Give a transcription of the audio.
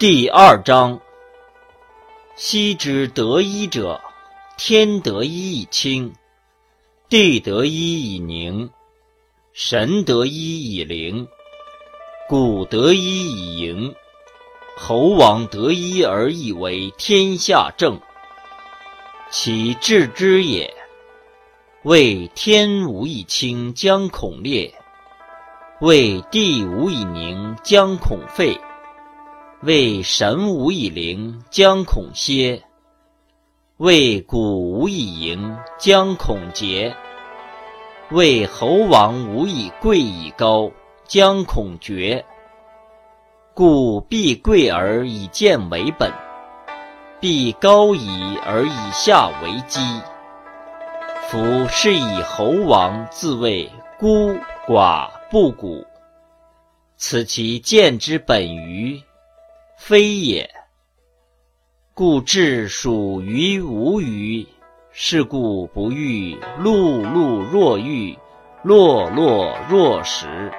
第二章：昔之得一者，天得一以清，地得一以宁，神得一以灵，谷得一以盈，侯王得一而以为天下正。其治之也，谓天无以清，将恐裂；谓地无以宁，将恐废。为神无以灵，将恐歇；为谷无以盈，将恐竭；为侯王无以贵以高，将恐绝。故必贵而以贱为本，必高以而以下为基。夫是以侯王自谓孤寡不古，此其贱之本于。非也，故智属于无余。是故不欲碌碌若玉，落落若石。